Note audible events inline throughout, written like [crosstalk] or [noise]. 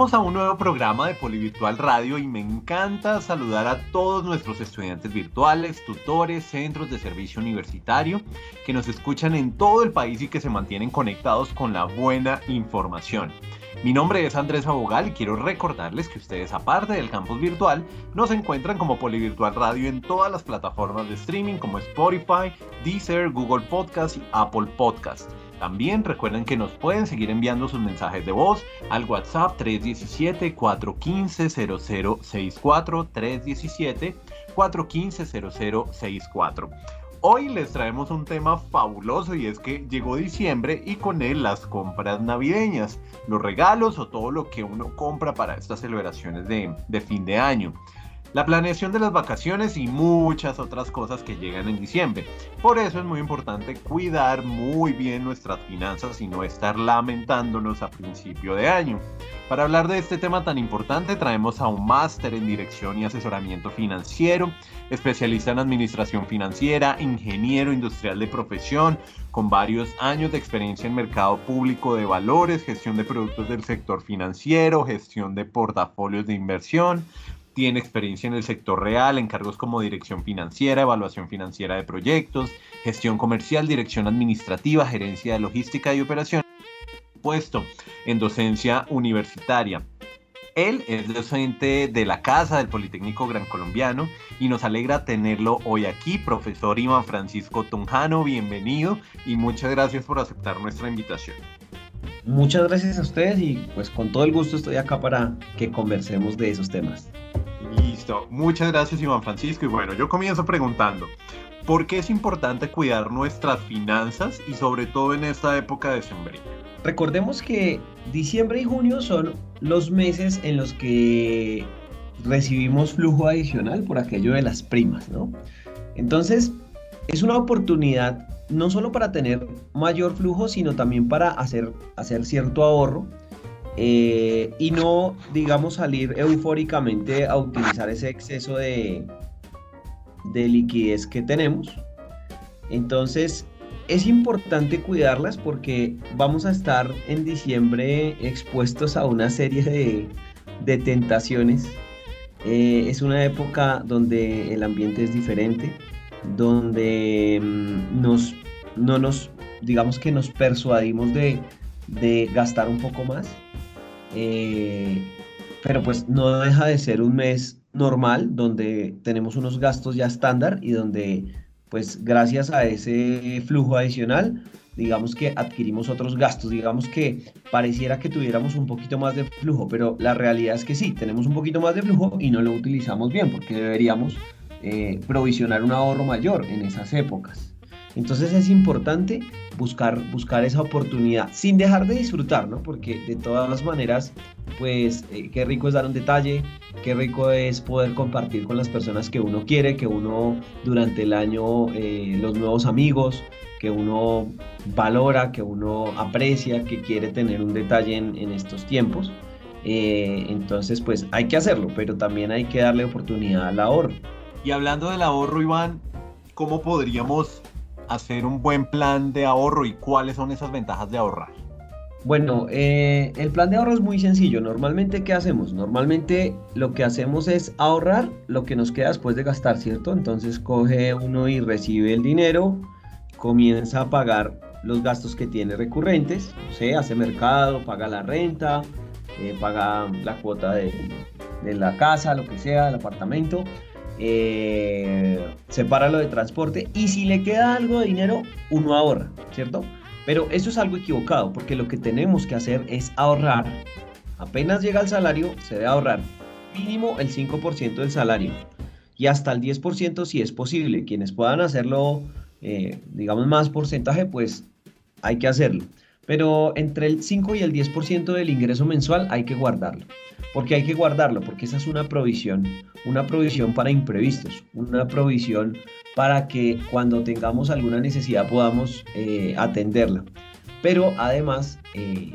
Llegamos a un nuevo programa de Polivirtual Radio y me encanta saludar a todos nuestros estudiantes virtuales, tutores, centros de servicio universitario que nos escuchan en todo el país y que se mantienen conectados con la buena información. Mi nombre es Andrés Abogal y quiero recordarles que ustedes, aparte del campus virtual, nos encuentran como Polivirtual Radio en todas las plataformas de streaming como Spotify, Deezer, Google Podcast y Apple Podcast. También recuerden que nos pueden seguir enviando sus mensajes de voz al WhatsApp 317-415-0064, 317-415-0064. Hoy les traemos un tema fabuloso y es que llegó diciembre y con él las compras navideñas, los regalos o todo lo que uno compra para estas celebraciones de, de fin de año la planeación de las vacaciones y muchas otras cosas que llegan en diciembre. Por eso es muy importante cuidar muy bien nuestras finanzas y no estar lamentándonos a principio de año. Para hablar de este tema tan importante traemos a un máster en dirección y asesoramiento financiero, especialista en administración financiera, ingeniero industrial de profesión, con varios años de experiencia en mercado público de valores, gestión de productos del sector financiero, gestión de portafolios de inversión, tiene experiencia en el sector real, en cargos como dirección financiera, evaluación financiera de proyectos, gestión comercial, dirección administrativa, gerencia de logística y operación. Puesto en docencia universitaria. Él es docente de la Casa del Politécnico Gran Colombiano y nos alegra tenerlo hoy aquí, profesor Iván Francisco Tunjano, bienvenido y muchas gracias por aceptar nuestra invitación. Muchas gracias a ustedes y pues con todo el gusto estoy acá para que conversemos de esos temas. Listo, muchas gracias Iván Francisco y bueno, yo comienzo preguntando, ¿por qué es importante cuidar nuestras finanzas y sobre todo en esta época de sembrina? Recordemos que diciembre y junio son los meses en los que recibimos flujo adicional por aquello de las primas, ¿no? Entonces, es una oportunidad no solo para tener mayor flujo, sino también para hacer, hacer cierto ahorro eh, y no, digamos, salir eufóricamente a utilizar ese exceso de, de liquidez que tenemos. Entonces, es importante cuidarlas porque vamos a estar en diciembre expuestos a una serie de, de tentaciones. Eh, es una época donde el ambiente es diferente, donde mm, nos, no nos, digamos que nos persuadimos de, gastar un poco más. Eh, pero pues no deja de ser un mes normal donde tenemos unos gastos ya estándar y donde pues gracias a ese flujo adicional digamos que adquirimos otros gastos, digamos que pareciera que tuviéramos un poquito más de flujo, pero la realidad es que sí, tenemos un poquito más de flujo y no lo utilizamos bien porque deberíamos eh, provisionar un ahorro mayor en esas épocas. Entonces es importante buscar, buscar esa oportunidad sin dejar de disfrutar, ¿no? Porque de todas maneras, pues eh, qué rico es dar un detalle, qué rico es poder compartir con las personas que uno quiere, que uno durante el año, eh, los nuevos amigos, que uno valora, que uno aprecia, que quiere tener un detalle en, estos tiempos. Eh, entonces, pues hay que hacerlo, pero también hay que darle oportunidad al ahorro. Y hablando del ahorro, Iván, ¿cómo podríamos hacer un buen plan de ahorro y cuáles son esas ventajas de ahorrar? Bueno, eh, el plan de ahorro es muy sencillo. Normalmente, ¿qué hacemos? Normalmente lo que hacemos es ahorrar lo que nos queda después de gastar, ¿cierto? Entonces coge uno y recibe el dinero, comienza a pagar los gastos que tiene recurrentes, sé, hace mercado, paga la renta, eh, paga la cuota de la casa, lo que sea, el apartamento, eh, separa lo de transporte y si le queda algo de dinero, uno ahorra, ¿cierto? Pero eso es algo equivocado porque lo que tenemos que hacer es ahorrar. Apenas llega el salario, se debe ahorrar mínimo el 5% del salario y hasta el 10% si es posible. Quienes puedan hacerlo, eh, digamos, más porcentaje, pues hay que hacerlo. Pero entre el 5 y el 10% del ingreso mensual hay que guardarlo. ¿Por qué hay que guardarlo? Porque esa es una provisión, una provisión para imprevistos, una provisión para que cuando tengamos alguna necesidad podamos eh, atenderla. Pero además, eh,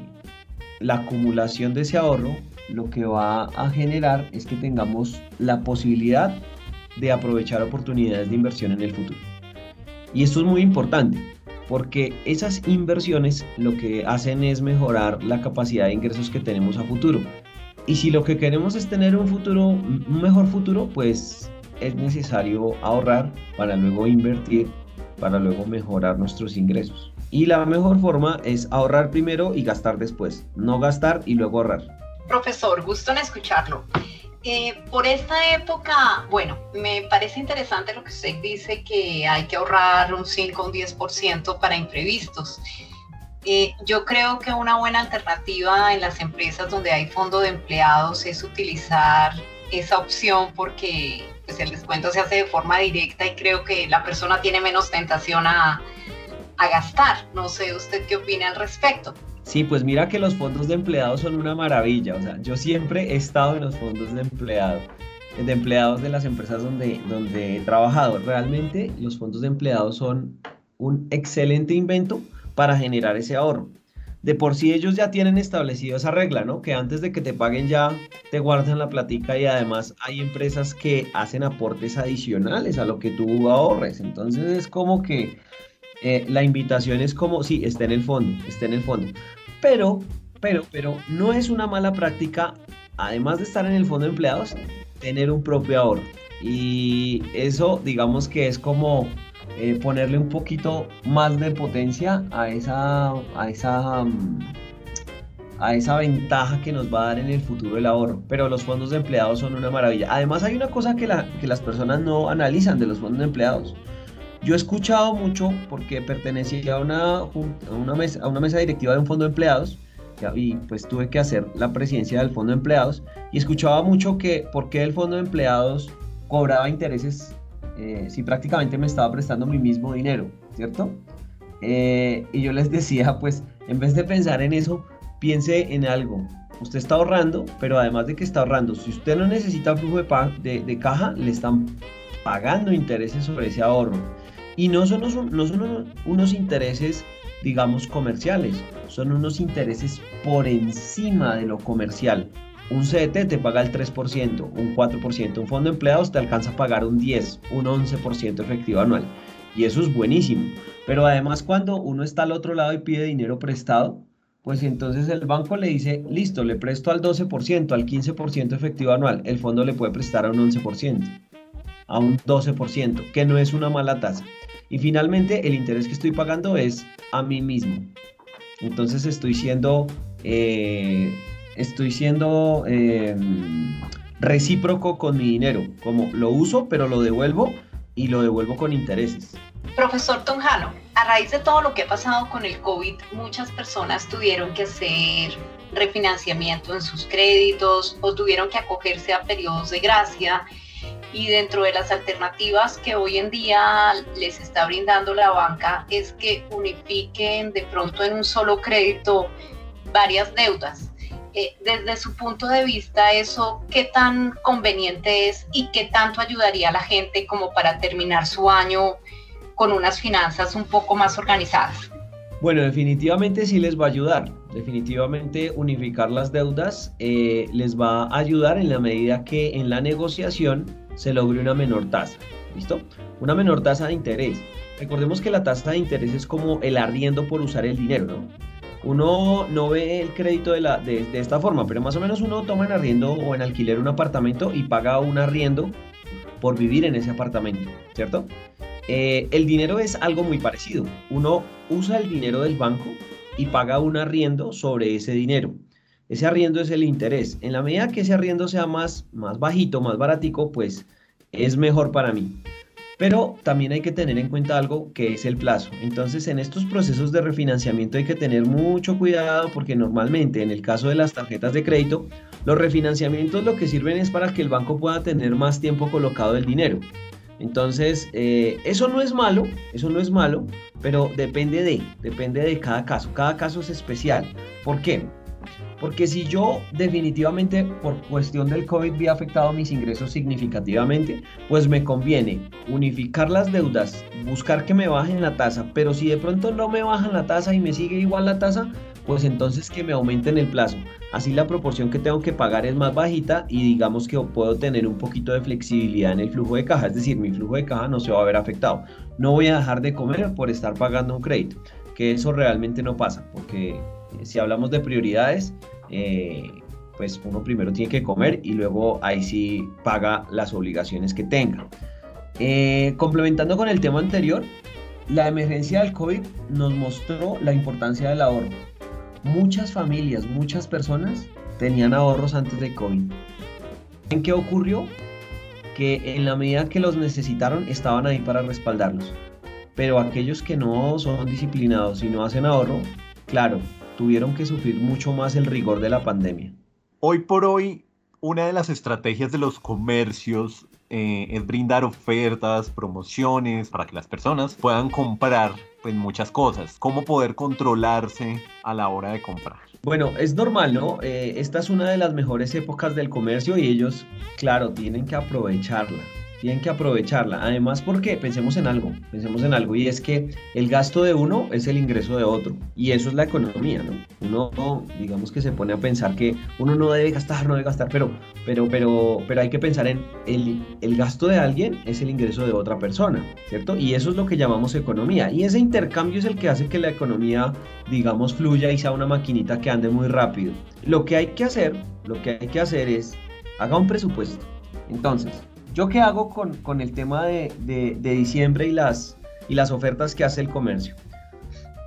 la acumulación de ese ahorro lo que va a generar es que tengamos la posibilidad de aprovechar oportunidades de inversión en el futuro. Y esto es muy importante porque esas inversiones lo que hacen es mejorar la capacidad de ingresos que tenemos a futuro. Y si lo que queremos es tener un futuro, un mejor futuro, pues es necesario ahorrar para luego invertir, para luego mejorar nuestros ingresos. Y la mejor forma es ahorrar primero y gastar después, no gastar y luego ahorrar. Profesor, gusto en escucharlo. Eh, por esta época, bueno, me parece interesante lo que usted dice que hay que ahorrar un 5 o un 10% para imprevistos. Eh, yo creo que una buena alternativa en las empresas donde hay fondo de empleados es utilizar esa opción porque pues, el descuento se hace de forma directa y creo que la persona tiene menos tentación a, a gastar. No sé usted qué opina al respecto. Sí, pues mira que los fondos de empleados son una maravilla. O sea, yo siempre he estado en los fondos de empleados, de empleados de las empresas donde, donde he trabajado. Realmente los fondos de empleados son un excelente invento para generar ese ahorro. De por sí ellos ya tienen establecido esa regla, ¿no? Que antes de que te paguen ya te guardan la platica y además hay empresas que hacen aportes adicionales a lo que tú ahorres. Entonces es como que eh, la invitación es como, sí, está en el fondo, está en el fondo. Pero, pero, pero no es una mala práctica, además de estar en el fondo de empleados, tener un propio ahorro. Y eso, digamos que es como eh, ponerle un poquito más de potencia a esa, a esa, a esa ventaja que nos va a dar en el futuro el ahorro. Pero los fondos de empleados son una maravilla. Además hay una cosa que, la, que las personas no analizan de los fondos de empleados. Yo he escuchado mucho porque pertenecía a una, a una, mesa, a una mesa directiva de un fondo de empleados y pues tuve que hacer la presidencia del fondo de empleados y escuchaba mucho que por qué el fondo de empleados cobraba intereses eh, si prácticamente me estaba prestando mi mismo dinero, ¿cierto? Eh, y yo les decía, pues en vez de pensar en eso, piense en algo. Usted está ahorrando, pero además de que está ahorrando, si usted no necesita flujo de, de, de caja, le están pagando intereses sobre ese ahorro. Y no son, no son unos intereses, digamos, comerciales, son unos intereses por encima de lo comercial. Un CDT te paga el 3%, un 4%, un fondo de empleados te alcanza a pagar un 10, un 11% efectivo anual. Y eso es buenísimo. Pero además cuando uno está al otro lado y pide dinero prestado, pues entonces el banco le dice, listo, le presto al 12%, al 15% efectivo anual. El fondo le puede prestar a un 11%, a un 12%, que no es una mala tasa. Y finalmente el interés que estoy pagando es a mí mismo. Entonces estoy siendo, eh, estoy siendo em, recíproco con mi dinero, como lo uso pero lo devuelvo y lo devuelvo con intereses. Profesor Tonjano, a raíz de todo lo que ha pasado con el COVID, muchas personas tuvieron que hacer refinanciamiento en sus créditos o tuvieron que acogerse a periodos de gracia y dentro de las alternativas que hoy en día les está brindando la banca es que unifiquen de pronto en un solo crédito varias deudas. Eh, desde su punto de vista, eso qué tan conveniente es y qué tanto ayudaría a la gente como para terminar su año con unas finanzas un poco más organizadas. Bueno, definitivamente sí les va a ayudar. Definitivamente unificar las deudas eh, les va a ayudar en la medida que en la negociación se logre una menor tasa. ¿Listo? Una menor tasa de interés. Recordemos que la tasa de interés es como el arriendo por usar el dinero, ¿no? Uno no ve el crédito de, la, de, esta forma, pero más o menos uno toma en arriendo o en alquiler un apartamento y paga un arriendo por vivir en ese apartamento, ¿cierto? Eh, el dinero es algo muy parecido. Uno usa el dinero del banco y paga un arriendo sobre ese dinero. Ese arriendo es el interés. En la medida que ese arriendo sea más, más bajito, más baratico, pues es mejor para mí. Pero también hay que tener en cuenta algo que es el plazo. Entonces, en estos procesos de refinanciamiento hay que tener mucho cuidado porque normalmente en el caso de las tarjetas de crédito, los refinanciamientos lo que sirven es para que el banco pueda tener más tiempo colocado el dinero. Entonces, eh, eso no es malo, eso no es malo, pero depende de, depende de cada caso. Cada caso es especial. ¿Por qué? Porque si yo definitivamente por cuestión del COVID vi afectado mis ingresos significativamente, pues me conviene unificar las deudas, buscar que me bajen la tasa, pero si de pronto no me bajan la tasa y me sigue igual la tasa, pues entonces que me aumenten el plazo. Así la proporción que tengo que pagar es más bajita y digamos que puedo tener un poquito de flexibilidad en el flujo de caja, es decir, mi flujo de caja no se va a ver afectado. No voy a dejar de comer por estar pagando un crédito, que eso realmente no pasa, porque si hablamos de prioridades, eh, pues uno primero tiene que comer y luego ahí sí paga las obligaciones que tenga. Eh, complementando con el tema anterior, la emergencia del COVID nos mostró la importancia del ahorro muchas familias, muchas personas tenían ahorros antes de COVID. ¿En qué ocurrió? Que en la medida que los necesitaron estaban ahí para respaldarlos. Pero aquellos que no son disciplinados y no hacen ahorro, claro, tuvieron que sufrir mucho más el rigor de la pandemia. Hoy por hoy, una de las estrategias de los comercios eh, es brindar ofertas, promociones para que las personas puedan comprar pues, muchas cosas. ¿Cómo poder controlarse a la hora de comprar? Bueno, es normal, ¿no? Eh, esta es una de las mejores épocas del comercio y ellos, claro, tienen que aprovecharla tienen que aprovecharla. Además, porque pensemos en algo, pensemos en algo, y es que el gasto de uno es el ingreso de otro, y eso es la economía, ¿no? Uno, digamos que se pone a pensar que uno no debe gastar, no debe gastar, pero, pero, pero, pero hay que pensar en el, el gasto de alguien es el ingreso de otra persona, ¿cierto? Y eso es lo que llamamos economía, y ese intercambio es el que hace que la economía, digamos, fluya y sea una maquinita que ande muy rápido. Lo que hay que hacer, lo que hay que hacer es, haga un presupuesto. Entonces, ¿Yo qué hago con, el tema de, diciembre y las, y las ofertas que hace el comercio?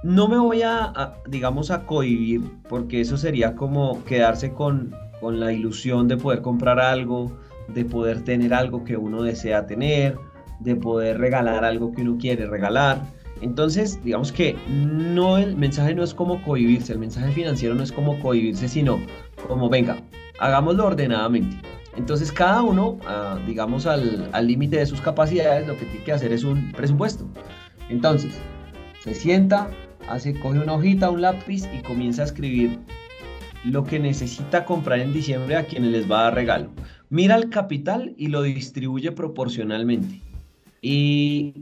No me voy a, digamos, a cohibir, porque eso sería como quedarse con, con la ilusión de poder comprar algo, de poder tener algo que uno desea tener, de poder regalar algo que uno quiere regalar. Entonces, digamos que no el mensaje no es como cohibirse, el mensaje financiero no es como cohibirse, sino como venga, hagámoslo ordenadamente. Entonces cada uno, ah, digamos al límite de sus capacidades, lo que tiene que hacer es un presupuesto. Entonces, se sienta, hace, coge una hojita, un lápiz y comienza a escribir lo que necesita comprar en diciembre a quienes les va a dar regalo. Mira el capital y lo distribuye proporcionalmente. Y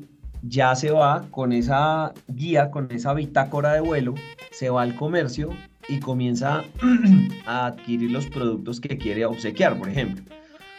ya se va con esa guía, con esa bitácora de vuelo, se va al comercio y comienza [clears throat] a adquirir los productos que quiere obsequiar, por ejemplo.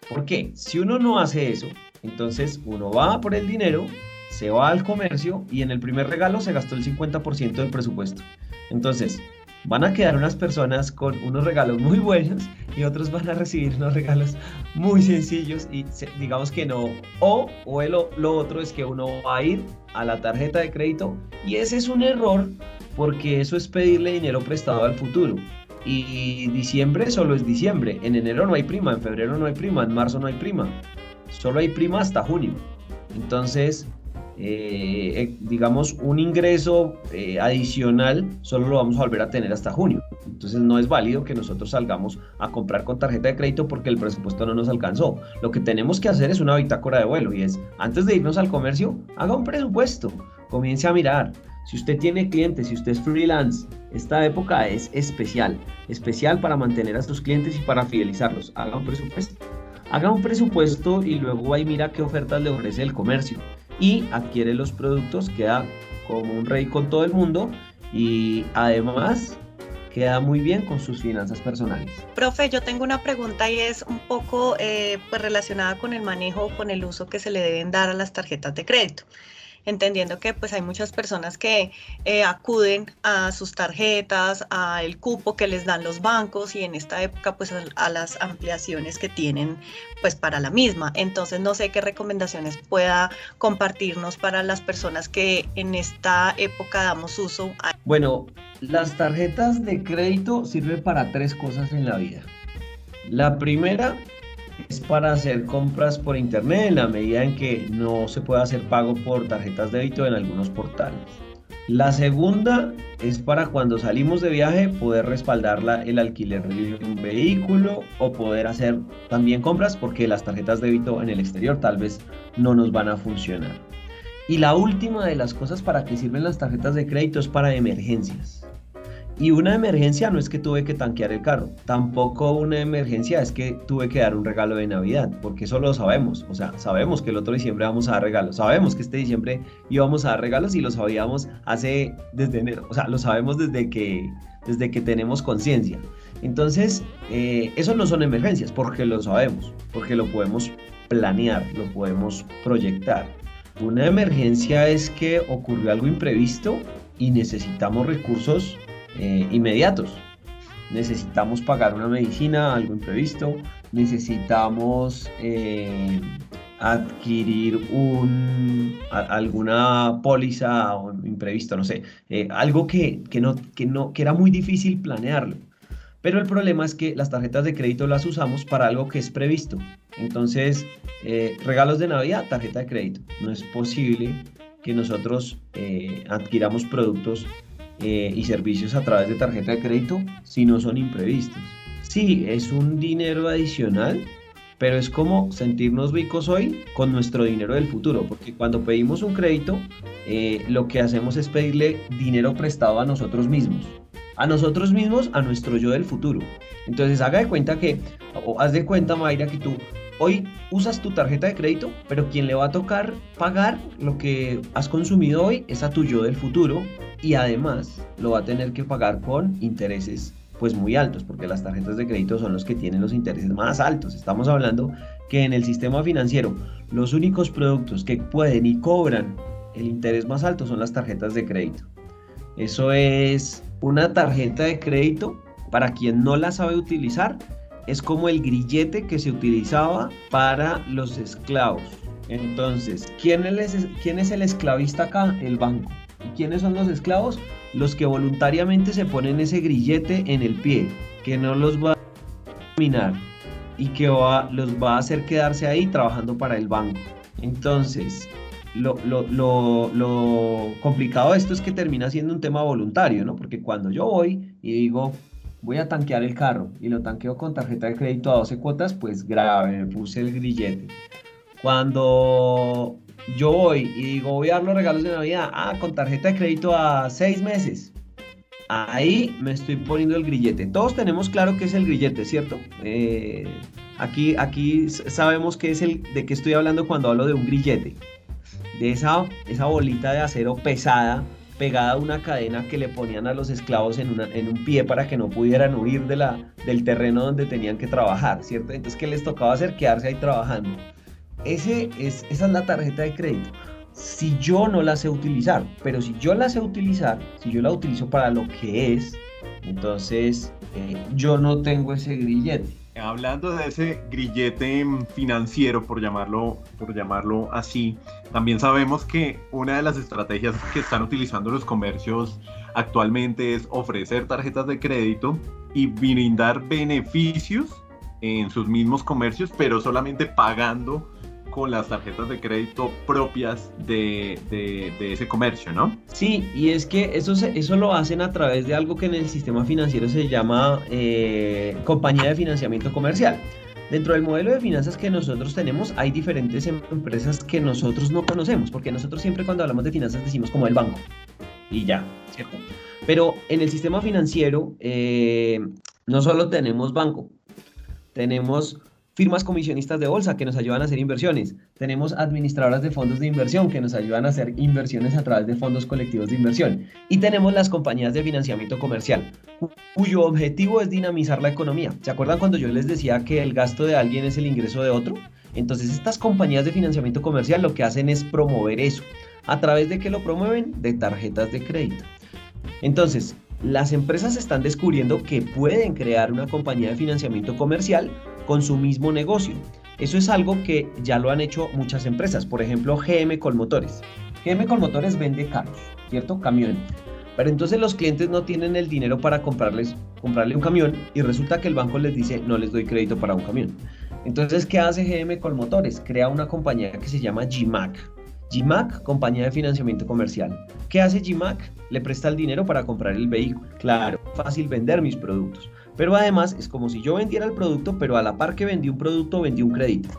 ¿Por qué? Si uno no hace eso, entonces uno va por el dinero, se va al comercio y en el primer regalo se gastó el 50% del presupuesto. Entonces, van a quedar unas personas con unos regalos muy buenos y otros van a recibir unos regalos muy sencillos y digamos que no. O, o lo otro es que uno va a ir a la tarjeta de crédito y ese es un error porque eso es pedirle dinero prestado al futuro. Y diciembre solo es diciembre, en enero no hay prima, en febrero no hay prima, en marzo no hay prima, solo hay prima hasta junio. Entonces, eh, eh, digamos, un ingreso eh, adicional solo lo vamos a volver a tener hasta junio. Entonces no es válido que nosotros salgamos a comprar con tarjeta de crédito porque el presupuesto no nos alcanzó. Lo que tenemos que hacer es una bitácora de vuelo y es, antes de irnos al comercio, haga un presupuesto, comience a mirar. Si usted tiene clientes, si usted es freelance, esta época es especial, especial para mantener a sus clientes y para fidelizarlos. Haga un presupuesto. Haga un presupuesto y luego ahí mira qué ofertas le ofrece el comercio y adquiere los productos, queda como un rey con todo el mundo y además queda muy bien con sus finanzas personales. Profe, yo tengo una pregunta y es un poco eh, pues relacionada con el manejo, con el uso que se le deben dar a las tarjetas de crédito entendiendo que pues hay muchas personas que eh, acuden a sus tarjetas, al cupo que les dan los bancos y en esta época pues a, las ampliaciones que tienen pues para la misma. Entonces no sé qué recomendaciones pueda compartirnos para las personas que en esta época damos uso. Bueno, las tarjetas de crédito sirven para tres cosas en la vida. La primera es para hacer compras por internet en la medida en que no se puede hacer pago por tarjetas de débito en algunos portales. La segunda es para cuando salimos de viaje poder respaldar el alquiler de un vehículo o poder hacer también compras porque las tarjetas de débito en el exterior tal vez no nos van a funcionar. Y la última de las cosas para que sirven las tarjetas de crédito es para emergencias. Y una emergencia no es que tuve que tanquear el carro, tampoco una emergencia es que tuve que dar un regalo de Navidad, porque eso lo sabemos, o sea, sabemos que el otro diciembre vamos a dar regalos, sabemos que este diciembre íbamos a dar regalos y lo sabíamos hace desde enero, o sea, lo sabemos desde que, desde que tenemos conciencia. Entonces, eh, eso no son emergencias, porque lo sabemos, porque lo podemos planear, lo podemos proyectar. Una emergencia es que ocurrió algo imprevisto y necesitamos recursos eh, inmediatos. Necesitamos pagar una medicina, algo imprevisto, necesitamos eh, adquirir un, alguna póliza o imprevisto, no sé, eh, algo que, no, que, no, que era muy difícil planearlo. Pero el problema es que las tarjetas de crédito las usamos para algo que es previsto. Entonces, regalos de Navidad, tarjeta de crédito. No es posible que nosotros adquiramos productos eh, y servicios a través de tarjeta de crédito si no son imprevistos. Sí, es un dinero adicional, pero es como sentirnos ricos hoy con nuestro dinero del futuro, porque cuando pedimos un crédito, eh, lo que hacemos es pedirle dinero prestado a nosotros mismos. A nosotros mismos, a nuestro yo del futuro. Entonces, haga de cuenta que, o haz de cuenta, Mayra, que tú Hoy usas tu tarjeta de crédito, pero quien le va a tocar pagar lo que has consumido hoy es a tu yo del futuro y además lo va a tener que pagar con intereses pues muy altos, porque las tarjetas de crédito son los que tienen los intereses más altos. Estamos hablando que en el sistema financiero los únicos productos que pueden y cobran el interés más alto son las tarjetas de crédito. Eso es una tarjeta de crédito para quien no la sabe utilizar es como el grillete que se utilizaba para los esclavos. Entonces, ¿quién es, quién es el esclavista acá? El banco. ¿Y quiénes son los esclavos? Los que voluntariamente se ponen ese grillete en el pie, que no los va a dominar y que va, los va a hacer quedarse ahí trabajando para el banco. Entonces, lo, lo, lo, lo, complicado de esto es que termina siendo un tema voluntario, ¿no? Porque cuando yo voy y digo, voy a tanquear el carro y lo tanqueo con tarjeta de crédito a 12 cuotas, pues grave, me puse el grillete. Cuando yo voy y digo, voy a dar los regalos de Navidad, ah, con tarjeta de crédito a 6 meses. Ahí me estoy poniendo el grillete. Todos tenemos claro que es el grillete, ¿cierto? Eh, aquí, aquí sabemos que es el de qué estoy hablando cuando hablo de un grillete. De esa, esa bolita de acero pesada pegada a una cadena que le ponían a los esclavos en, en un pie para que no pudieran huir de la, del terreno donde tenían que trabajar, ¿cierto? Entonces, ¿qué les tocaba hacer? Quedarse ahí trabajando. Ese es, esa es la tarjeta de crédito. Si yo no la sé utilizar, pero si yo la sé utilizar, si yo la utilizo para lo que es, entonces eh, yo no tengo ese grillete. Hablando de ese grillete financiero, por llamarlo, por llamarlo así, también sabemos que una de las estrategias que están utilizando los comercios actualmente es ofrecer tarjetas de crédito y brindar beneficios en sus mismos comercios, pero solamente pagando con las tarjetas de crédito propias de, ese comercio, ¿no? Sí, y es que eso, eso lo hacen a través de algo que en el sistema financiero se llama eh, compañía de financiamiento comercial. Dentro del modelo de finanzas que nosotros tenemos hay diferentes empresas que nosotros no conocemos, porque nosotros siempre cuando hablamos de finanzas decimos como el banco y ya, ¿cierto? Pero en el sistema financiero eh, no solo tenemos banco, tenemos firmas comisionistas de bolsa que nos ayudan a hacer inversiones. Tenemos administradoras de fondos de inversión que nos ayudan a hacer inversiones a través de fondos colectivos de inversión. Y tenemos las compañías de financiamiento comercial, cuyo objetivo es dinamizar la economía. ¿Se acuerdan cuando yo les decía que el gasto de alguien es el ingreso de otro? Entonces estas compañías de financiamiento comercial lo que hacen es promover eso. ¿A través de qué lo promueven? De tarjetas de crédito. Entonces, las empresas están descubriendo que pueden crear una compañía de financiamiento comercial con su mismo negocio. Eso es algo que ya lo han hecho muchas empresas, por ejemplo GM Colmotores. GM Colmotores vende carros, ¿cierto? Camiones. Pero entonces los clientes no tienen el dinero para comprarles, comprarle un camión y resulta que el banco les dice no les doy crédito para un camión. Entonces, ¿qué hace GM Colmotores? Crea una compañía que se llama GMAC. GMAC, compañía de financiamiento comercial. ¿Qué hace GMAC? Le presta el dinero para comprar el vehículo. Claro, fácil vender mis productos. Pero además es como si yo vendiera el producto, pero a la par que vendí un producto, vendí un crédito.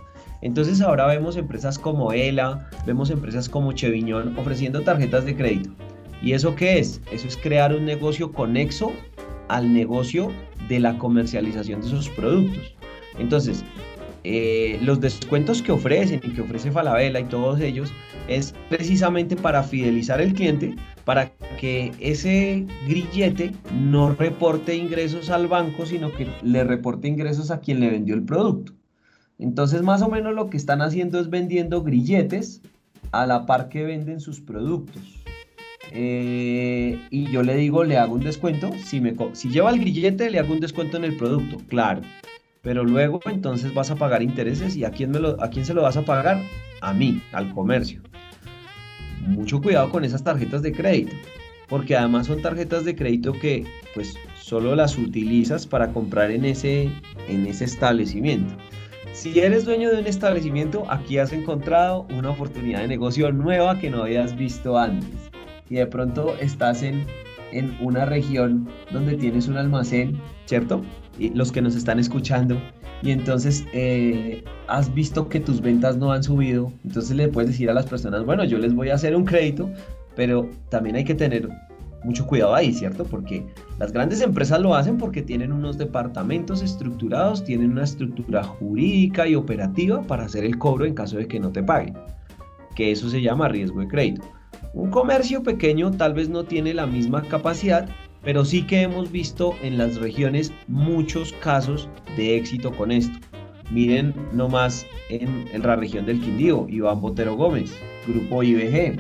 Entonces ahora vemos empresas como ELA, vemos empresas como Cheviñón ofreciendo tarjetas de crédito. ¿Y eso qué es? Eso es crear un negocio conexo al negocio de la comercialización de esos productos. Entonces, eh, los descuentos que ofrecen y que ofrece Falabella y todos ellos es precisamente para fidelizar al cliente, para que ese grillete no reporte ingresos al banco, sino que le reporte ingresos a quien le vendió el producto. Entonces, más o menos lo que están haciendo es vendiendo grilletes a la par que venden sus productos. Eh, y yo le digo, le hago un descuento. Si, me, si lleva el grillete, le hago un descuento en el producto, claro. Pero luego entonces vas a pagar intereses y ¿a quién, ¿a quién se lo vas a pagar? A mí, al comercio. Mucho cuidado con esas tarjetas de crédito, porque además son tarjetas de crédito que pues solo las utilizas para comprar en ese, en ese establecimiento. Si eres dueño de un establecimiento, aquí has encontrado una oportunidad de negocio nueva que no habías visto antes. Y de pronto estás en, en una región donde tienes un almacén, ¿cierto? Y los que nos están escuchando. Y entonces eh, has visto que tus ventas no han subido. Entonces le puedes decir a las personas, bueno, yo les voy a hacer un crédito, pero también hay que tener mucho cuidado ahí, ¿cierto? Porque las grandes empresas lo hacen porque tienen unos departamentos estructurados, tienen una estructura jurídica y operativa para hacer el cobro en caso de que no te paguen, que eso se llama riesgo de crédito. Un comercio pequeño tal vez no tiene la misma capacidad, pero sí que hemos visto en las regiones muchos casos de éxito con esto. Miren nomás en, en la región del Quindío, Iván Botero Gómez, Grupo IBG,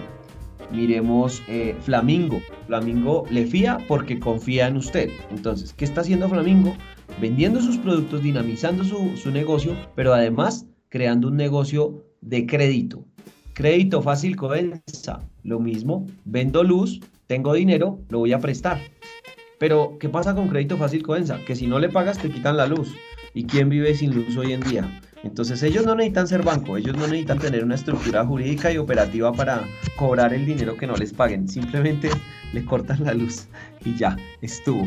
miremos eh, Flamingo. Flamingo le fía porque confía en usted. Entonces, ¿qué está haciendo Flamingo? Vendiendo sus productos, dinamizando su, su negocio, pero además creando un negocio de crédito. Crédito fácil Covenza, lo mismo, vendo luz, tengo dinero, lo voy a prestar. Pero, ¿qué pasa con crédito fácil Covenza? Que si no le pagas te quitan la luz. ¿Y quién vive sin luz hoy en día? Entonces ellos no necesitan ser banco, ellos no necesitan tener una estructura jurídica y operativa para cobrar el dinero que no les paguen, simplemente le cortan la luz y ya, estuvo,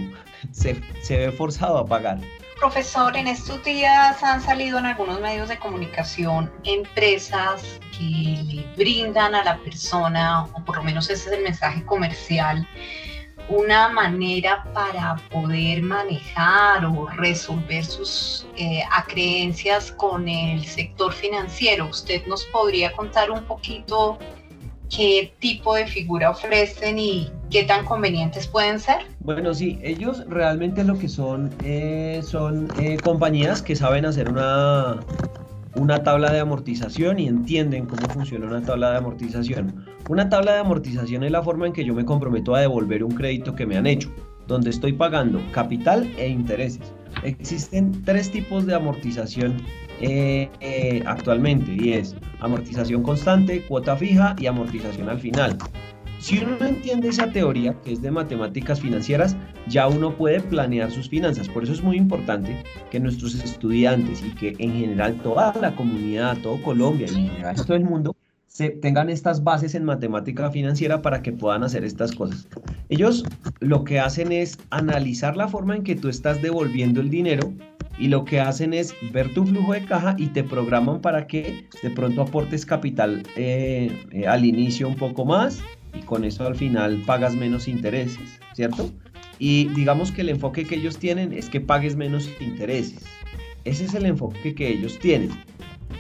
se, se ve forzado a pagar. Profesor, en estos días han salido en algunos medios de comunicación empresas que le brindan a la persona, o por lo menos ese es el mensaje comercial, una manera para poder manejar o resolver sus eh, acreencias con el sector financiero. ¿Usted nos podría contar un poquito qué tipo de figura ofrecen y qué tan convenientes pueden ser? Bueno, sí, ellos realmente lo que son eh, son eh, compañías que saben hacer una, una tabla de amortización y entienden cómo funciona una tabla de amortización. Una tabla de amortización es la forma en que yo me comprometo a devolver un crédito que me han hecho, donde estoy pagando capital e intereses. Existen tres tipos de amortización eh, eh, actualmente y es amortización constante, cuota fija y amortización al final. Si uno no entiende esa teoría, que es de matemáticas financieras, ya uno puede planear sus finanzas. Por eso es muy importante que nuestros estudiantes y que en general toda la comunidad, todo Colombia y en general todo el mundo se tengan estas bases en matemática financiera para que puedan hacer estas cosas. Ellos lo que hacen es analizar la forma en que tú estás devolviendo el dinero y lo que hacen es ver tu flujo de caja y te programan para que de pronto aportes capital eh, eh, al inicio un poco más y con eso al final pagas menos intereses, ¿cierto? Y digamos que el enfoque que ellos tienen es que pagues menos intereses. Ese es el enfoque que ellos tienen.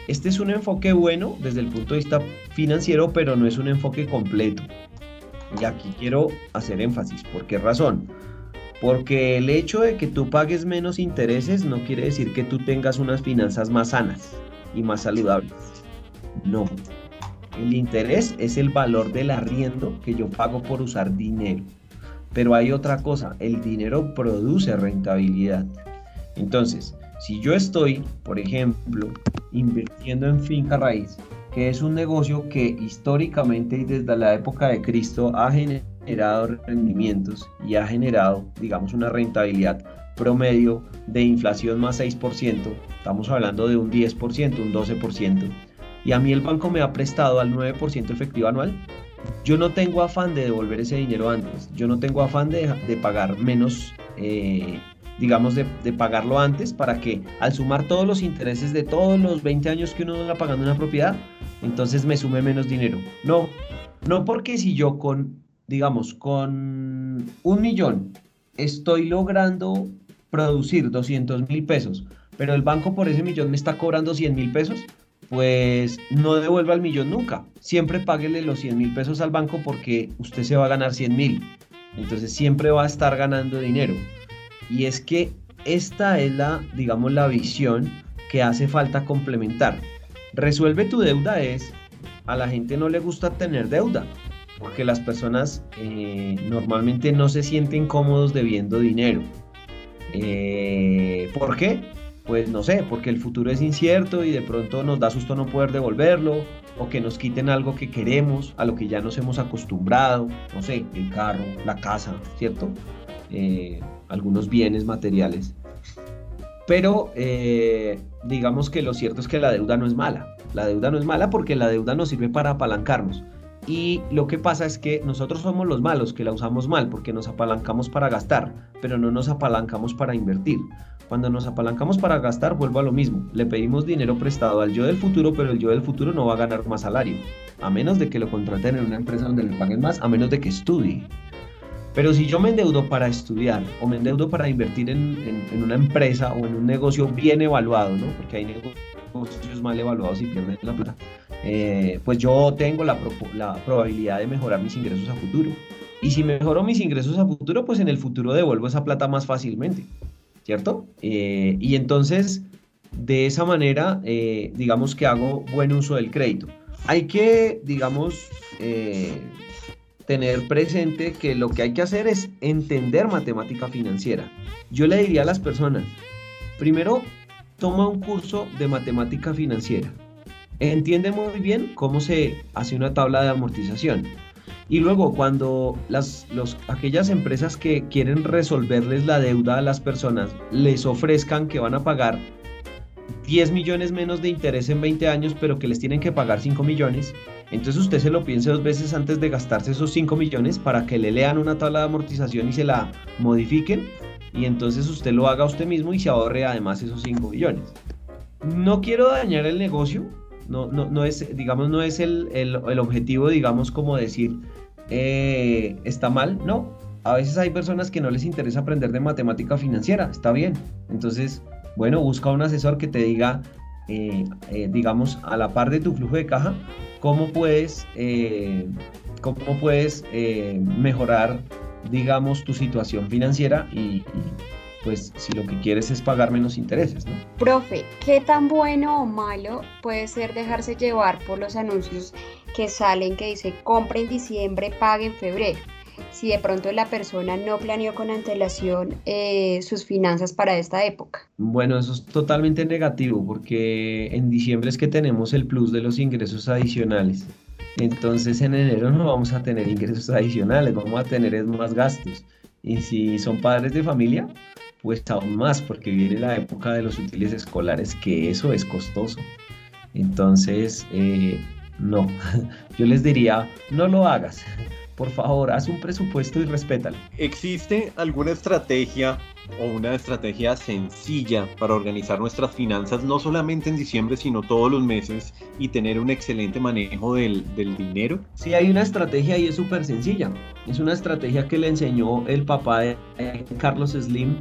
Este es un enfoque bueno desde el punto de vista financiero, pero no es un enfoque completo. Y aquí quiero hacer énfasis. ¿Por qué razón? Porque el hecho de que tú pagues menos intereses no quiere decir que tú tengas unas finanzas más sanas y más saludables. No, el interés es el valor del arriendo que yo pago por usar dinero. Pero hay otra cosa, el dinero produce rentabilidad. Entonces, si yo estoy, por ejemplo, invirtiendo en finca raíz, que es un negocio que históricamente y desde la época de Cristo ha generado rendimientos y ha generado, digamos, una rentabilidad promedio de inflación más 6%, estamos hablando de un 10%, un 12%, y a mí el banco me ha prestado al 9% efectivo anual, yo no tengo afán de devolver ese dinero antes, yo no tengo afán de, pagar menos, eh, digamos, de, de, pagarlo antes para que al sumar todos los intereses de todos los 20 años que uno va pagando una propiedad, entonces me sume menos dinero. No, no porque si yo con, digamos, con un millón estoy logrando producir 200 mil pesos, pero el banco por ese millón me está cobrando 100 mil pesos, pues no devuelva el millón nunca. Siempre páguele los 100 mil pesos al banco porque usted se va a ganar 100 mil. Entonces siempre va a estar ganando dinero. Y es que esta es la, digamos, la visión que hace falta complementar. Resuelve tu deuda es, a la gente no le gusta tener deuda, porque las personas eh, normalmente no se sienten cómodos debiendo dinero. Eh, ¿Por qué? Pues no sé, porque el futuro es incierto y de pronto nos da susto no poder devolverlo o que nos quiten algo que queremos, a lo que ya nos hemos acostumbrado, no sé, el carro, la casa, ¿cierto? Eh, algunos bienes materiales. Pero eh, digamos que lo cierto es que la deuda no es mala. La deuda no es mala porque la deuda nos sirve para apalancarnos. Y lo que pasa es que nosotros somos los malos que la usamos mal porque nos apalancamos para gastar, pero no nos apalancamos para invertir. Cuando nos apalancamos para gastar, vuelvo a lo mismo. Le pedimos dinero prestado al yo del futuro, pero el yo del futuro no va a ganar más salario, a menos de que lo contraten en una empresa donde le paguen más, a menos de que estudie. Pero si yo me endeudo para estudiar o me endeudo para invertir en, en, una empresa o en un negocio bien evaluado, ¿no? Porque hay negocios mal evaluados y pierden la plata. Eh, pues yo tengo la, la, probabilidad de mejorar mis ingresos a futuro. Y si mejoro mis ingresos a futuro, pues en el futuro devuelvo esa plata más fácilmente, ¿cierto? Eh, y entonces, de esa manera, eh, digamos que hago buen uso del crédito. Hay que, digamos, tener presente que lo que hay que hacer es entender matemática financiera. Yo le diría a las personas, primero, toma un curso de matemática financiera. Entiende muy bien cómo se hace una tabla de amortización. Y luego, cuando las, los, aquellas empresas que quieren resolverles la deuda a las personas les ofrezcan que van a pagar 10 millones menos de interés en 20 años, pero que les tienen que pagar 5 millones, entonces usted se lo piense dos veces antes de gastarse esos 5 millones para que le lean una tabla de amortización y se la modifiquen y entonces usted lo haga usted mismo y se ahorre además esos 5 millones. No quiero dañar el negocio, no, no, no es, digamos, no es el, el, el objetivo, digamos, como decir, eh, está mal, no. A veces hay personas que no les interesa aprender de matemática financiera, está bien. Entonces, bueno, busca un asesor que te diga, eh, eh, digamos, a la par de tu flujo de caja, cómo puedes, eh, cómo puedes mejorar, digamos, tu situación financiera y, pues si lo que quieres es pagar menos intereses, ¿no? Profe, ¿qué tan bueno o malo puede ser dejarse llevar por los anuncios que salen que dice compra en diciembre, pague en febrero? Si de pronto la persona no planeó con antelación eh, sus finanzas para esta época? Bueno, eso es totalmente negativo porque en diciembre es que tenemos el plus de los ingresos adicionales. Entonces en enero no vamos a tener ingresos adicionales, vamos a tener más gastos. Y si son padres de familia, pues aún más porque viene la época de los útiles escolares, que eso es costoso. Entonces, eh, no, [laughs] yo les diría, no lo hagas por favor, haz un presupuesto y respétalo. ¿Existe alguna estrategia o una estrategia sencilla para organizar nuestras finanzas, no solamente en diciembre, sino todos los meses y tener un excelente manejo del, del dinero? Sí, hay una estrategia y es súper sencilla. Es una estrategia que le enseñó el papá de Carlos Slim.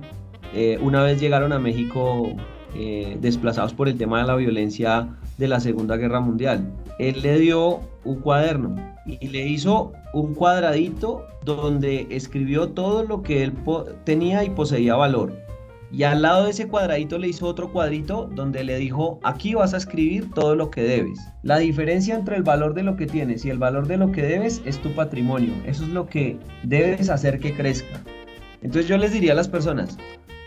Eh, una vez llegaron a México eh, desplazados por el tema de la violencia de la Segunda Guerra Mundial. Él le dio un cuaderno y le hizo un cuadradito donde escribió todo lo que él tenía y poseía valor. Y al lado de ese cuadradito le hizo otro cuadrito donde le dijo, aquí vas a escribir todo lo que debes. La diferencia entre el valor de lo que tienes y el valor de lo que debes es tu patrimonio. Eso es lo que debes hacer que crezca. Entonces yo les diría a las personas,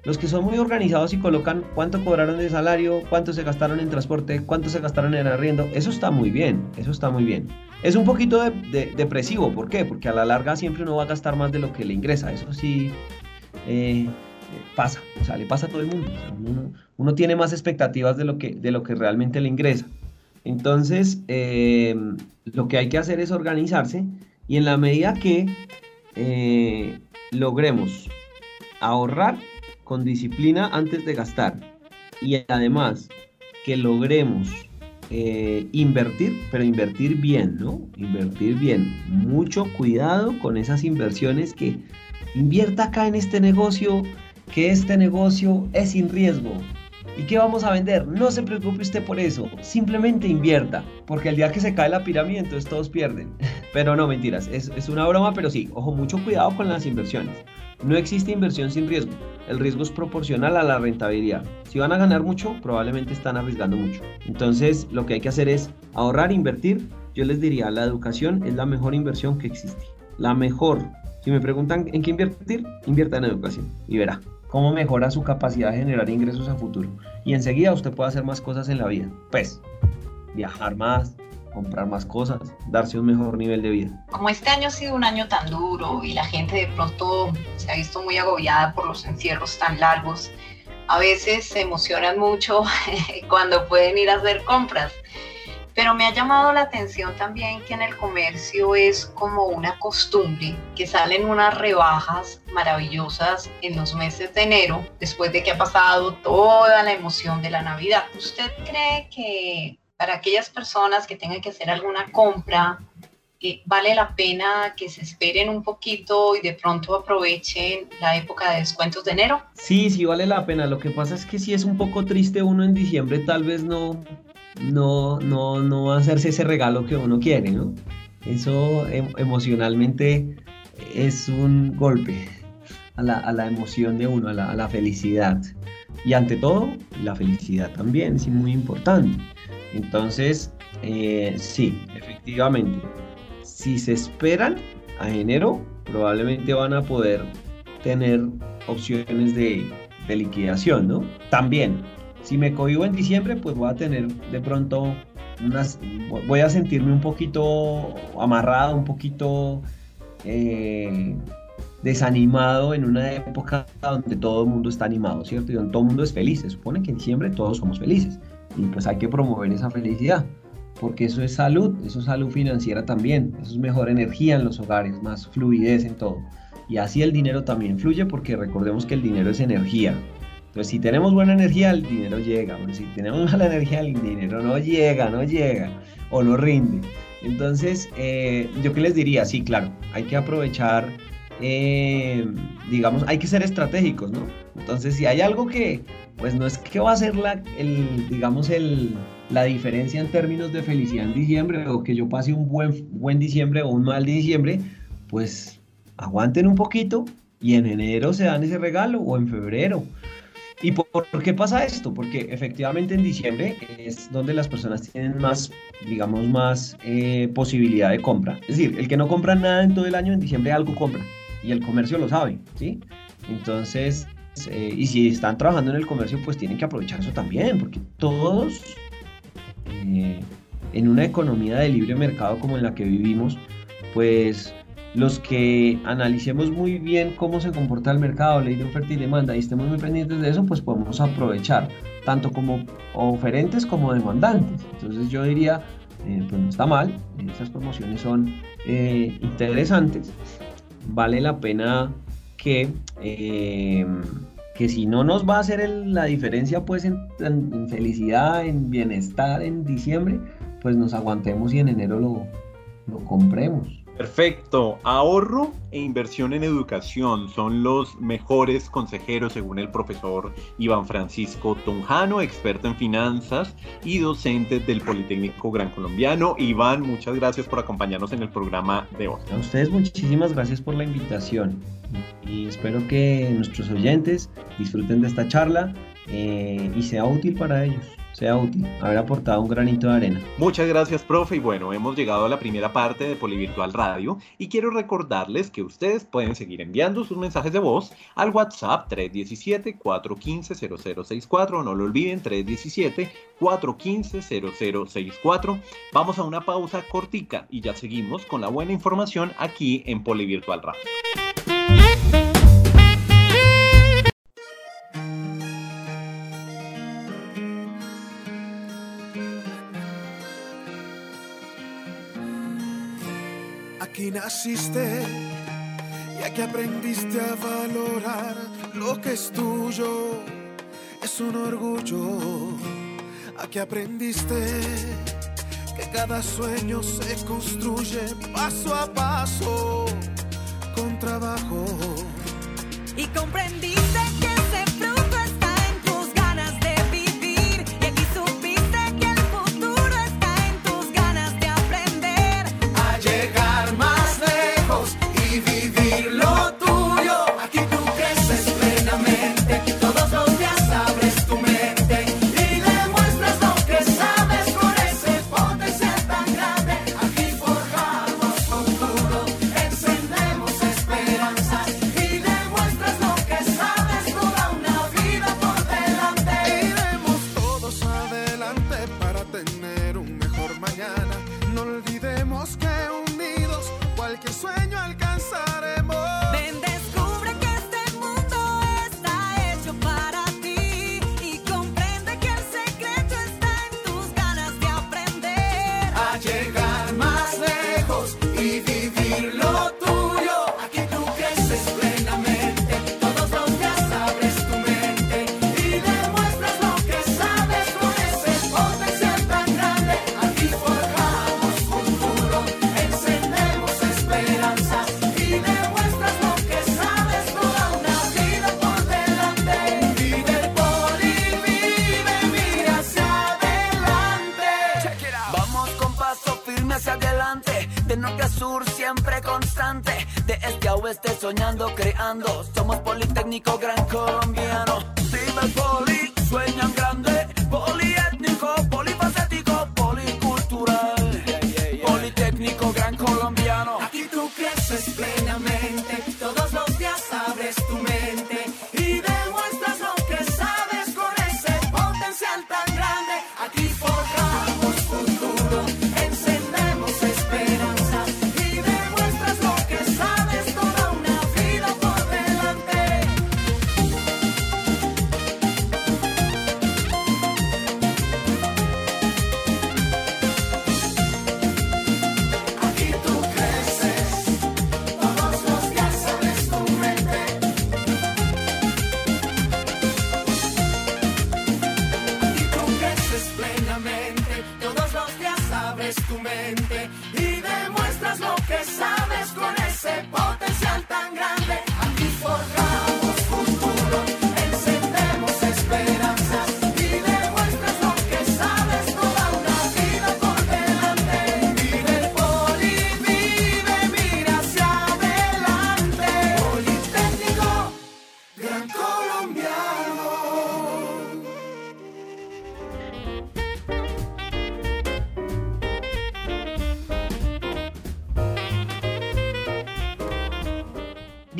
los que son muy organizados y colocan cuánto cobraron de salario, cuánto se gastaron en transporte, cuánto se gastaron en arriendo, eso está muy bien, eso está muy bien. Es un poquito depresivo, ¿por qué? Porque a la larga siempre uno va a gastar más de lo que le ingresa, eso sí eh, pasa, o sea, le pasa a todo el mundo. uno, tiene más expectativas de lo, que, de lo que realmente le ingresa. Entonces, em, lo que hay que hacer es organizarse y en la medida que eh, logremos ahorrar con disciplina antes de gastar y además que logremos eh, invertir, pero invertir bien, ¿no? Invertir bien. Mucho cuidado con esas inversiones que invierta acá en este negocio, que este negocio es sin riesgo. ¿Y qué vamos a vender? No se preocupe usted por eso. Simplemente invierta. Porque el día que se cae la pirámide, entonces todos pierden. [laughs] Pero no, mentiras. Es, es una broma, pero sí. Ojo, mucho cuidado con las inversiones. No existe inversión sin riesgo. El riesgo es proporcional a la rentabilidad. Si van a ganar mucho, probablemente están arriesgando mucho. Entonces, lo que hay que hacer es ahorrar, invertir. Yo les diría, la educación es la mejor inversión que existe. La mejor. Si me preguntan en qué invertir, invierta en educación y verá cómo mejora su capacidad de generar ingresos a futuro. Y enseguida usted puede hacer más cosas en la vida. Pues, viajar más, comprar más cosas, darse un mejor nivel de vida. Como este año ha sido un año tan duro y la gente de pronto se ha visto muy agobiada por los encierros tan largos, a veces se emocionan mucho [laughs] cuando pueden ir a hacer compras. Pero me ha llamado la atención también que en el comercio es como una costumbre que salen unas rebajas maravillosas en los meses de enero, después de que ha pasado toda la emoción de la Navidad. ¿Usted cree que para aquellas personas que tengan que hacer alguna compra, eh, vale la pena que se esperen un poquito y de pronto aprovechen la época de descuentos de enero? Sí, sí vale la pena. Lo que pasa es que si es un poco triste uno en diciembre tal vez no, no, no, no hacerse ese regalo que uno quiere, ¿no? Eso em, emocionalmente es un golpe a la, a la emoción de uno, a la, a la felicidad. Y ante todo, la felicidad también es muy importante. Entonces, eh, sí, efectivamente, si se esperan a enero, probablemente van a poder tener opciones de, liquidación, ¿no? También, si me cohibo en diciembre, pues voy a tener de pronto unas, voy a sentirme un poquito amarrado, un poquito eh, desanimado en una época donde todo el mundo está animado, ¿cierto? Y donde todo el mundo es feliz. Se supone que en diciembre todos somos felices y pues hay que promover esa felicidad, porque eso es salud, eso es salud financiera también, eso es mejor energía en los hogares, más fluidez en todo. Y así el dinero también fluye porque recordemos que el dinero es energía. Entonces, si tenemos buena energía, el dinero llega. si tenemos [laughs] mala energía, el dinero no llega, no llega o no rinde. Entonces, eh, yo qué les diría, sí, claro, hay que aprovechar, eh, digamos, hay que ser estratégicos, ¿no? Entonces, si hay algo que, pues no es que va a ser la, el, digamos, el, la diferencia en términos de felicidad en diciembre o que yo pase un buen, buen diciembre o un mal diciembre, pues aguanten un poquito y en enero se dan ese regalo o en febrero. ¿Y por, qué pasa esto? Porque efectivamente en diciembre es donde las personas tienen más, digamos, más eh, posibilidad de compra. Es decir, el que no compra nada en todo el año, en diciembre algo compra. Y el comercio lo sabe, ¿sí? Entonces, eh, y si están trabajando en el comercio, pues tienen que aprovechar eso también, porque todos eh, en una economía de libre mercado como en la que vivimos, pues los que analicemos muy bien cómo se comporta el mercado, ley de oferta y demanda, y estemos muy pendientes de eso, pues podemos aprovechar, tanto como oferentes como demandantes. Entonces yo diría, eh, pues no está mal, esas promociones son interesantes, vale la pena que, eh, que si no nos va a hacer la diferencia pues en, felicidad, en bienestar en diciembre, pues nos aguantemos y en enero lo, lo compremos. Perfecto. Ahorro e inversión en educación son los mejores consejeros según el profesor Iván Francisco Tunjano, experto en finanzas y docente del Politécnico Gran Colombiano. Iván, muchas gracias por acompañarnos en el programa de hoy. A ustedes muchísimas gracias por la invitación y espero que nuestros oyentes disfruten de esta charla eh, y sea útil para ellos sea útil, haber aportado un granito de arena. Muchas gracias, profe. Y bueno, hemos llegado a la primera parte de Polivirtual Radio y quiero recordarles que ustedes pueden seguir enviando sus mensajes de voz al WhatsApp 317-415-0064. No lo olviden, 317-415-0064. Vamos a una pausa cortica y ya seguimos con la buena información aquí en Polivirtual Radio. Aquí naciste y aquí aprendiste a valorar lo que es tuyo. Es un orgullo. Aquí aprendiste que cada sueño se construye paso a paso con trabajo. Y comprendiste que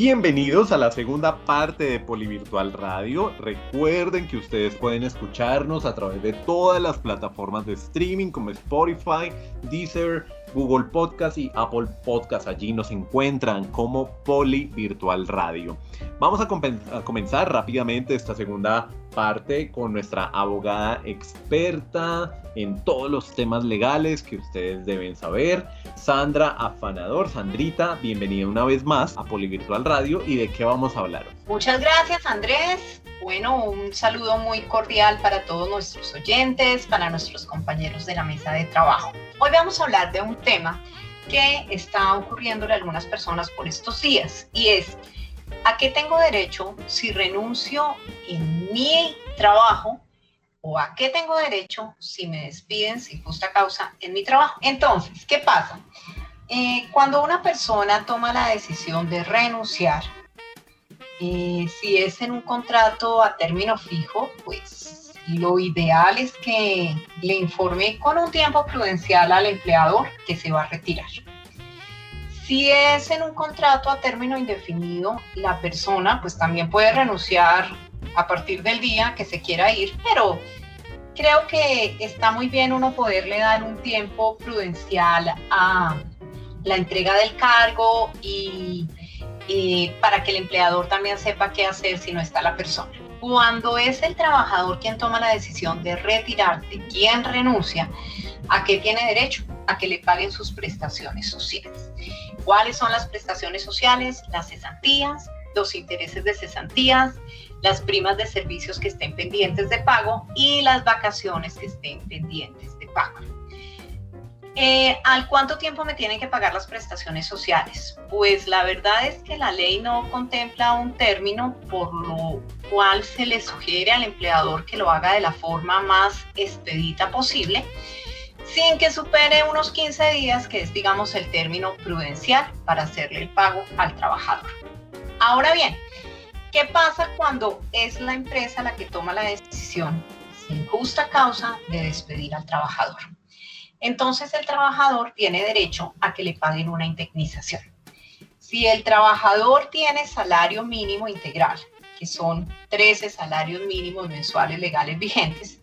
Bienvenidos a la segunda parte de Polivirtual Radio. Recuerden que ustedes pueden escucharnos a través de todas las plataformas de streaming como Spotify, Deezer, Google Podcast y Apple Podcast. Allí nos encuentran como Poli Virtual Radio. Vamos a, comenzar rápidamente esta segunda parte con nuestra abogada experta en todos los temas legales que ustedes deben saber, Sandra Afanador. Sandrita, bienvenida una vez más a Poli Virtual Radio y de qué vamos a hablar. Muchas gracias Andrés. Bueno, un saludo muy cordial para todos nuestros oyentes, para nuestros compañeros de la mesa de trabajo. Hoy vamos a hablar de un tema que está ocurriendo en algunas personas por estos días y es ¿a qué tengo derecho si renuncio en mi trabajo? ¿O a qué tengo derecho si me despiden sin justa causa en mi trabajo? Entonces, ¿qué pasa? Eh, cuando una persona toma la decisión de renunciar, eh, si es en un contrato a término fijo, pues lo ideal es que le informe con un tiempo prudencial al empleador que se va a retirar. Si es en un contrato a término indefinido, la persona pues también puede renunciar a partir del día que se quiera ir, pero creo que está muy bien uno poderle dar un tiempo prudencial a la entrega del cargo y, y para que el empleador también sepa qué hacer si no está la persona. Cuando es el trabajador quien toma la decisión de retirarse, quien renuncia, ¿a qué tiene derecho? a que le paguen sus prestaciones sociales. ¿Cuáles son las prestaciones sociales? Las cesantías, los intereses de cesantías, las primas de servicios que estén pendientes de pago y las vacaciones que estén pendientes de pago. Eh, ¿Al cuánto tiempo me tienen que pagar las prestaciones sociales? Pues la verdad es que la ley no contempla un término por lo cual se le sugiere al empleador que lo haga de la forma más expedita posible, sin que supere unos 15 días, que es digamos el término prudencial para hacerle el pago al trabajador. Ahora bien, ¿qué pasa cuando es la empresa la que toma la decisión sin justa causa de despedir al trabajador? entonces el trabajador tiene derecho a que le paguen una indemnización. Si el trabajador tiene salario mínimo integral, que son 13 salarios mínimos mensuales legales vigentes,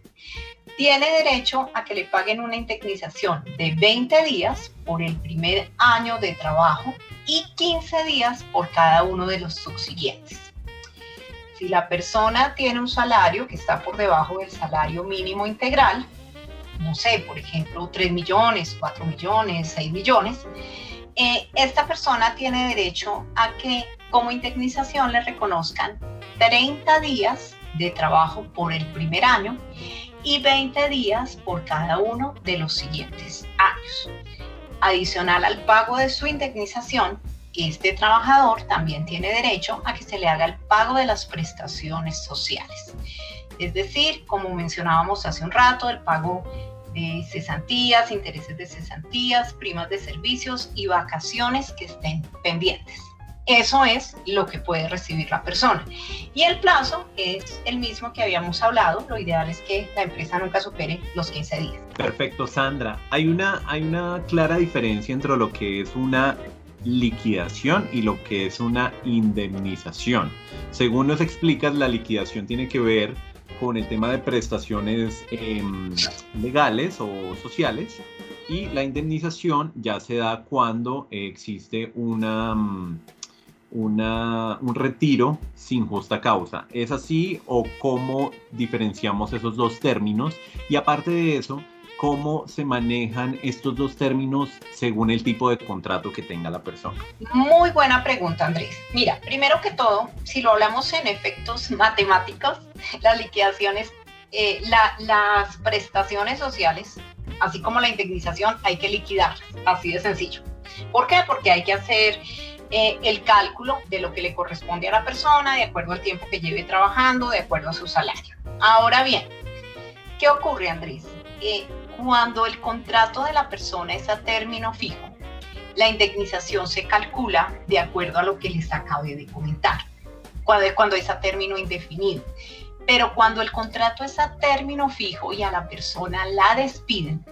tiene derecho a que le paguen una indemnización de 20 días por el primer año de trabajo y 15 días por cada uno de los subsiguientes. Si la persona tiene un salario que está por debajo del salario mínimo integral, no sé, por ejemplo, 3 millones, 4 millones, 6 millones, eh, esta persona tiene derecho a que como indemnización le reconozcan 30 días de trabajo por el primer año y 20 días por cada uno de los siguientes años. Adicional al pago de su indemnización, este trabajador también tiene derecho a que se le haga el pago de las prestaciones sociales. Es decir, como mencionábamos hace un rato, el pago de cesantías, intereses de cesantías, primas de servicios y vacaciones que estén pendientes. Eso es lo que puede recibir la persona. Y el plazo es el mismo que habíamos hablado. Lo ideal es que la empresa nunca supere los 15 días. Perfecto, Sandra. Hay una, hay una clara diferencia entre lo que es una liquidación y lo que es una indemnización. Según nos explicas, la liquidación tiene que ver con el tema de prestaciones em, legales o sociales y la indemnización ya se da cuando existe una, mm, una, un retiro sin justa causa. ¿Es así o cómo diferenciamos esos dos términos? Y aparte de eso, cómo se manejan estos dos términos según el tipo de contrato que tenga la persona? Muy buena pregunta, Andrés. Mira, primero que todo, si lo hablamos en efectos matemáticos, [laughs] las liquidaciones, eh, las prestaciones sociales, así como la indemnización, hay que liquidar, así de sencillo. ¿Por qué? Porque hay que hacer eh, el cálculo de lo que le corresponde a la persona de acuerdo al tiempo que lleve trabajando, de acuerdo a su salario. Ahora bien, ¿qué ocurre, Andrés? Eh, cuando el contrato de la persona es a término fijo, la indemnización se calcula de acuerdo a lo que les acabé de comentar, cuando, cuando es a término indefinido. Pero cuando el contrato es a término fijo y a la persona la despiden,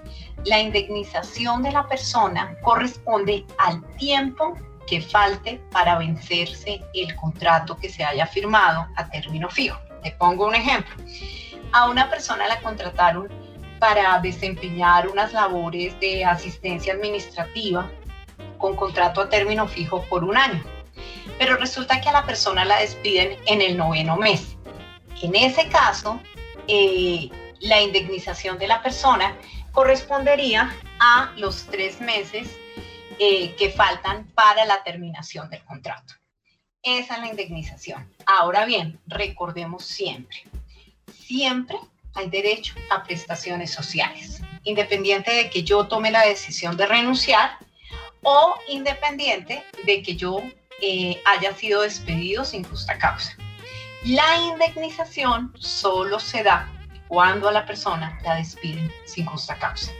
la indemnización de la persona corresponde al tiempo que falte para vencerse el contrato que se haya firmado a término fijo. Te pongo un ejemplo. A una persona la contrataron para desempeñar unas labores de asistencia administrativa con contrato a término fijo por un año. Pero resulta que a la persona la despiden en el noveno mes. En ese caso, eh, la indemnización de la persona correspondería a los tres meses eh, que faltan para la terminación del contrato. Esa es la indemnización. Ahora bien, recordemos siempre, siempre hay derecho a prestaciones sociales, independiente de que yo tome la decisión de renunciar o independiente de que yo eh, haya sido despedido sin justa causa. La indemnización solo se da cuando a la persona la despiden sin justa causa.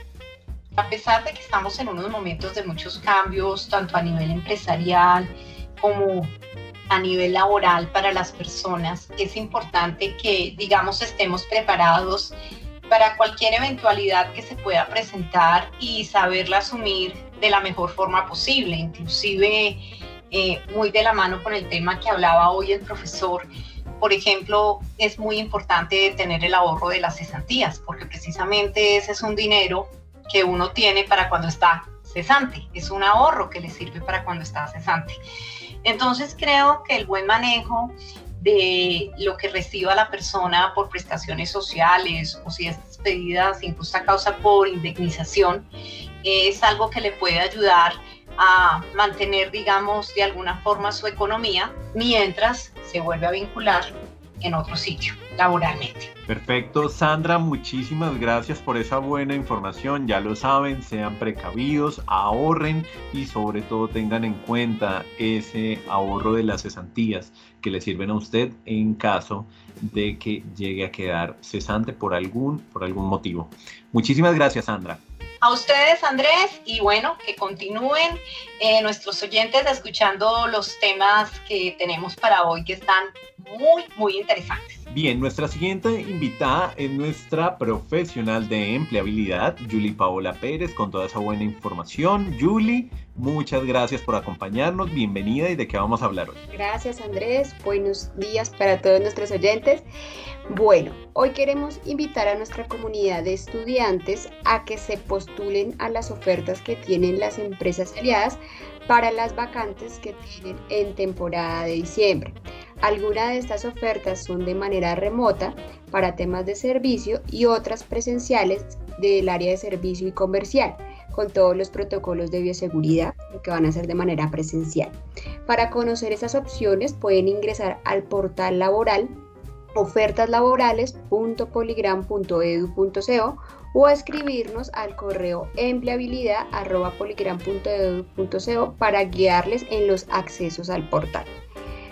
A pesar de que estamos en unos momentos de muchos cambios, tanto a nivel empresarial como a nivel laboral para las personas, es importante que, digamos, estemos preparados para cualquier eventualidad que se pueda presentar y saberla asumir de la mejor forma posible, inclusive eh, muy de la mano con el tema que hablaba hoy el profesor. Por ejemplo, es muy importante tener el ahorro de las cesantías, porque precisamente ese es un dinero que uno tiene para cuando está cesante, es un ahorro que le sirve para cuando está cesante. Entonces creo que el buen manejo de lo que reciba la persona por prestaciones sociales o si es despedida sin justa causa por indemnización, es algo que le puede ayudar a mantener, digamos, de alguna forma su economía mientras se vuelve a vincular en otro sitio laboralmente. Perfecto, Sandra, muchísimas gracias por esa buena información. Ya lo saben, sean precavidos, ahorren y sobre todo tengan en cuenta ese ahorro de las cesantías que le sirven a usted en caso de que llegue a quedar cesante por algún, por algún motivo. Muchísimas gracias, Sandra. A ustedes, Andrés, y bueno, que continúen eh, nuestros oyentes escuchando los temas que tenemos para hoy que están muy, muy interesantes. Bien, nuestra siguiente invitada es nuestra profesional de empleabilidad, Julie Paola Pérez, con toda esa buena información. Julie, muchas gracias por acompañarnos, bienvenida y de qué vamos a hablar hoy. Gracias Andrés, buenos días para todos nuestros oyentes. Bueno, hoy queremos invitar a nuestra comunidad de estudiantes a que se postulen a las ofertas que tienen las empresas aliadas para las vacantes que tienen en temporada de diciembre. Algunas de estas ofertas son de manera remota para temas de servicio y otras presenciales del área de servicio y comercial, con todos los protocolos de bioseguridad que van a ser de manera presencial. Para conocer esas opciones pueden ingresar al portal laboral ofertaslaborales.poligram.edu.co o escribirnos al correo empleabilidad.poligram.edu.co para guiarles en los accesos al portal.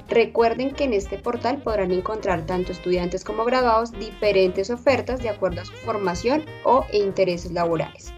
Recuerden que en este portal podrán encontrar tanto estudiantes como graduados diferentes ofertas de acuerdo a su formación o intereses laborales.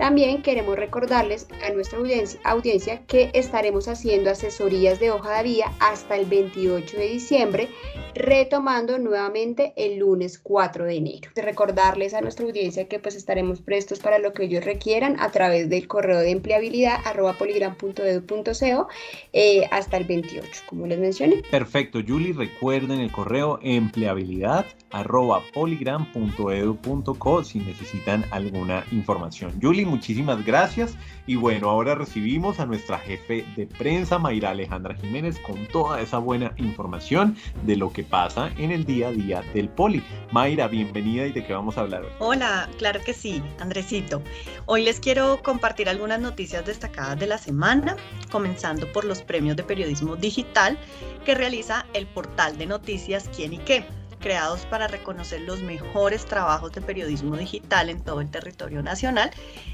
También queremos recordarles a nuestra audiencia, que estaremos haciendo asesorías de hoja de vida hasta el 28 de diciembre, retomando nuevamente el lunes 4 de enero. Recordarles a nuestra audiencia que pues estaremos prestos para lo que ellos requieran a través del correo de empleabilidad arroba poligram.edu.co eh, hasta el 28, como les mencioné. Perfecto, Julie, recuerden el correo empleabilidad arroba poligram.edu.co si necesitan alguna información. Julie, muchísimas gracias. Y bueno, ahora recibimos a nuestra jefe de prensa, Mayra Alejandra Jiménez, con toda esa buena información de lo que pasa en el día a día del Poli. Mayra, bienvenida y de qué vamos a hablar hoy. Hola, claro que sí, Andresito. Hoy les quiero compartir algunas noticias destacadas de la semana, comenzando por los premios de periodismo digital que realiza el portal de noticias Quién y qué creados para reconocer los mejores trabajos de periodismo digital en todo el territorio nacional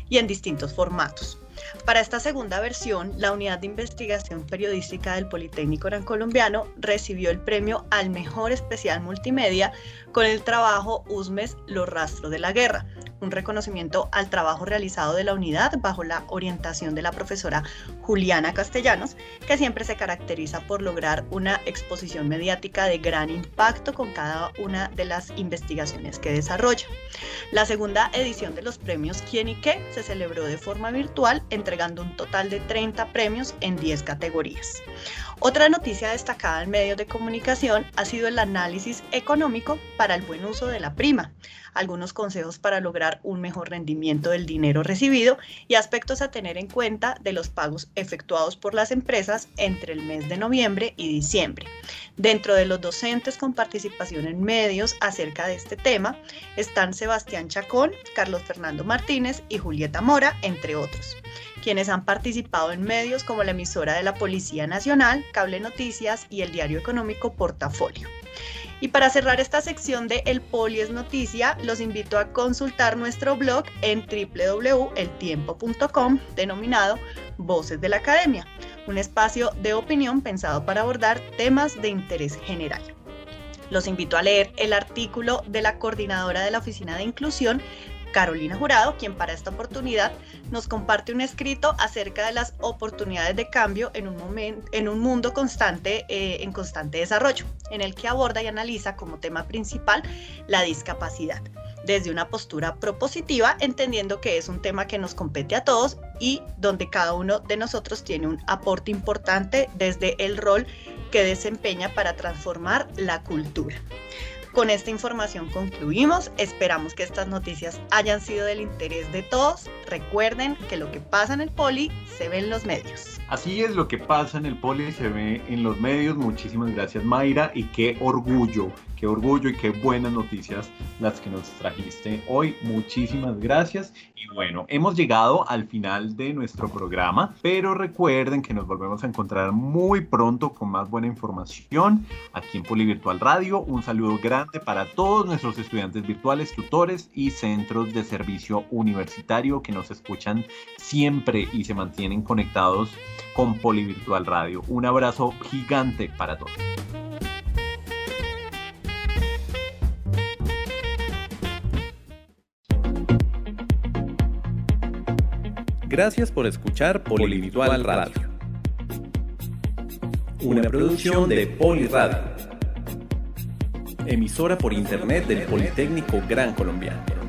y en distintos formatos. Para esta segunda versión, la Unidad de Investigación Periodística del Politécnico Gran Colombiano recibió el premio al mejor especial multimedia con el trabajo USMES Los Rastros de la Guerra, un reconocimiento al trabajo realizado de la unidad bajo la orientación de la profesora Juliana Castellanos, que siempre se caracteriza por lograr una exposición mediática de gran impacto con cada una de las investigaciones que desarrolla. La segunda edición de los premios Quién y qué se celebró de forma virtual, entregando un total de 30 premios en 10 categorías. Otra noticia destacada en medios de comunicación ha sido el análisis económico para el buen uso de la prima algunos consejos para lograr un mejor rendimiento del dinero recibido y aspectos a tener en cuenta de los pagos efectuados por las empresas entre el mes de noviembre y diciembre. Dentro de los docentes con participación en medios acerca de este tema están Sebastián Chacón, Carlos Fernando Martínez y Julieta Mora, entre otros quienes han participado en medios como la emisora de la Policía Nacional, Cable Noticias y el diario económico Portafolio. Y para cerrar esta sección de El Poli es Noticia, los invito a consultar nuestro blog en www.eltiempo.com denominado Voces de la Academia, un espacio de opinión pensado para abordar temas de interés general. Los invito a leer el artículo de la coordinadora de la Oficina de Inclusión Carolina Jurado, quien para esta oportunidad nos comparte un escrito acerca de las oportunidades de cambio en un, en un mundo constante, eh, en constante desarrollo, en el que aborda y analiza como tema principal la discapacidad desde una postura propositiva, entendiendo que es un tema que nos compete a todos y donde cada uno de nosotros tiene un aporte importante desde el rol que desempeña para transformar la cultura. Con esta información concluimos. Esperamos que estas noticias hayan sido del interés de todos. Recuerden que lo que pasa en el poli se ve en los medios. Así es, lo que pasa en el poli se ve en los medios. Muchísimas gracias Mayra y qué orgullo qué orgullo y qué buenas noticias las que nos trajiste hoy. Muchísimas gracias. Y bueno, hemos llegado al final de nuestro programa, pero recuerden que nos volvemos a encontrar muy pronto con más buena información aquí en Polivirtual Radio. Un saludo grande para todos nuestros estudiantes virtuales, tutores y centros de servicio universitario que nos escuchan siempre y se mantienen conectados con Polivirtual Radio. Un abrazo gigante para todos. Gracias por escuchar Polivirtual Radio. Una producción de Poliradio. Emisora por internet del Politécnico Gran Colombiano.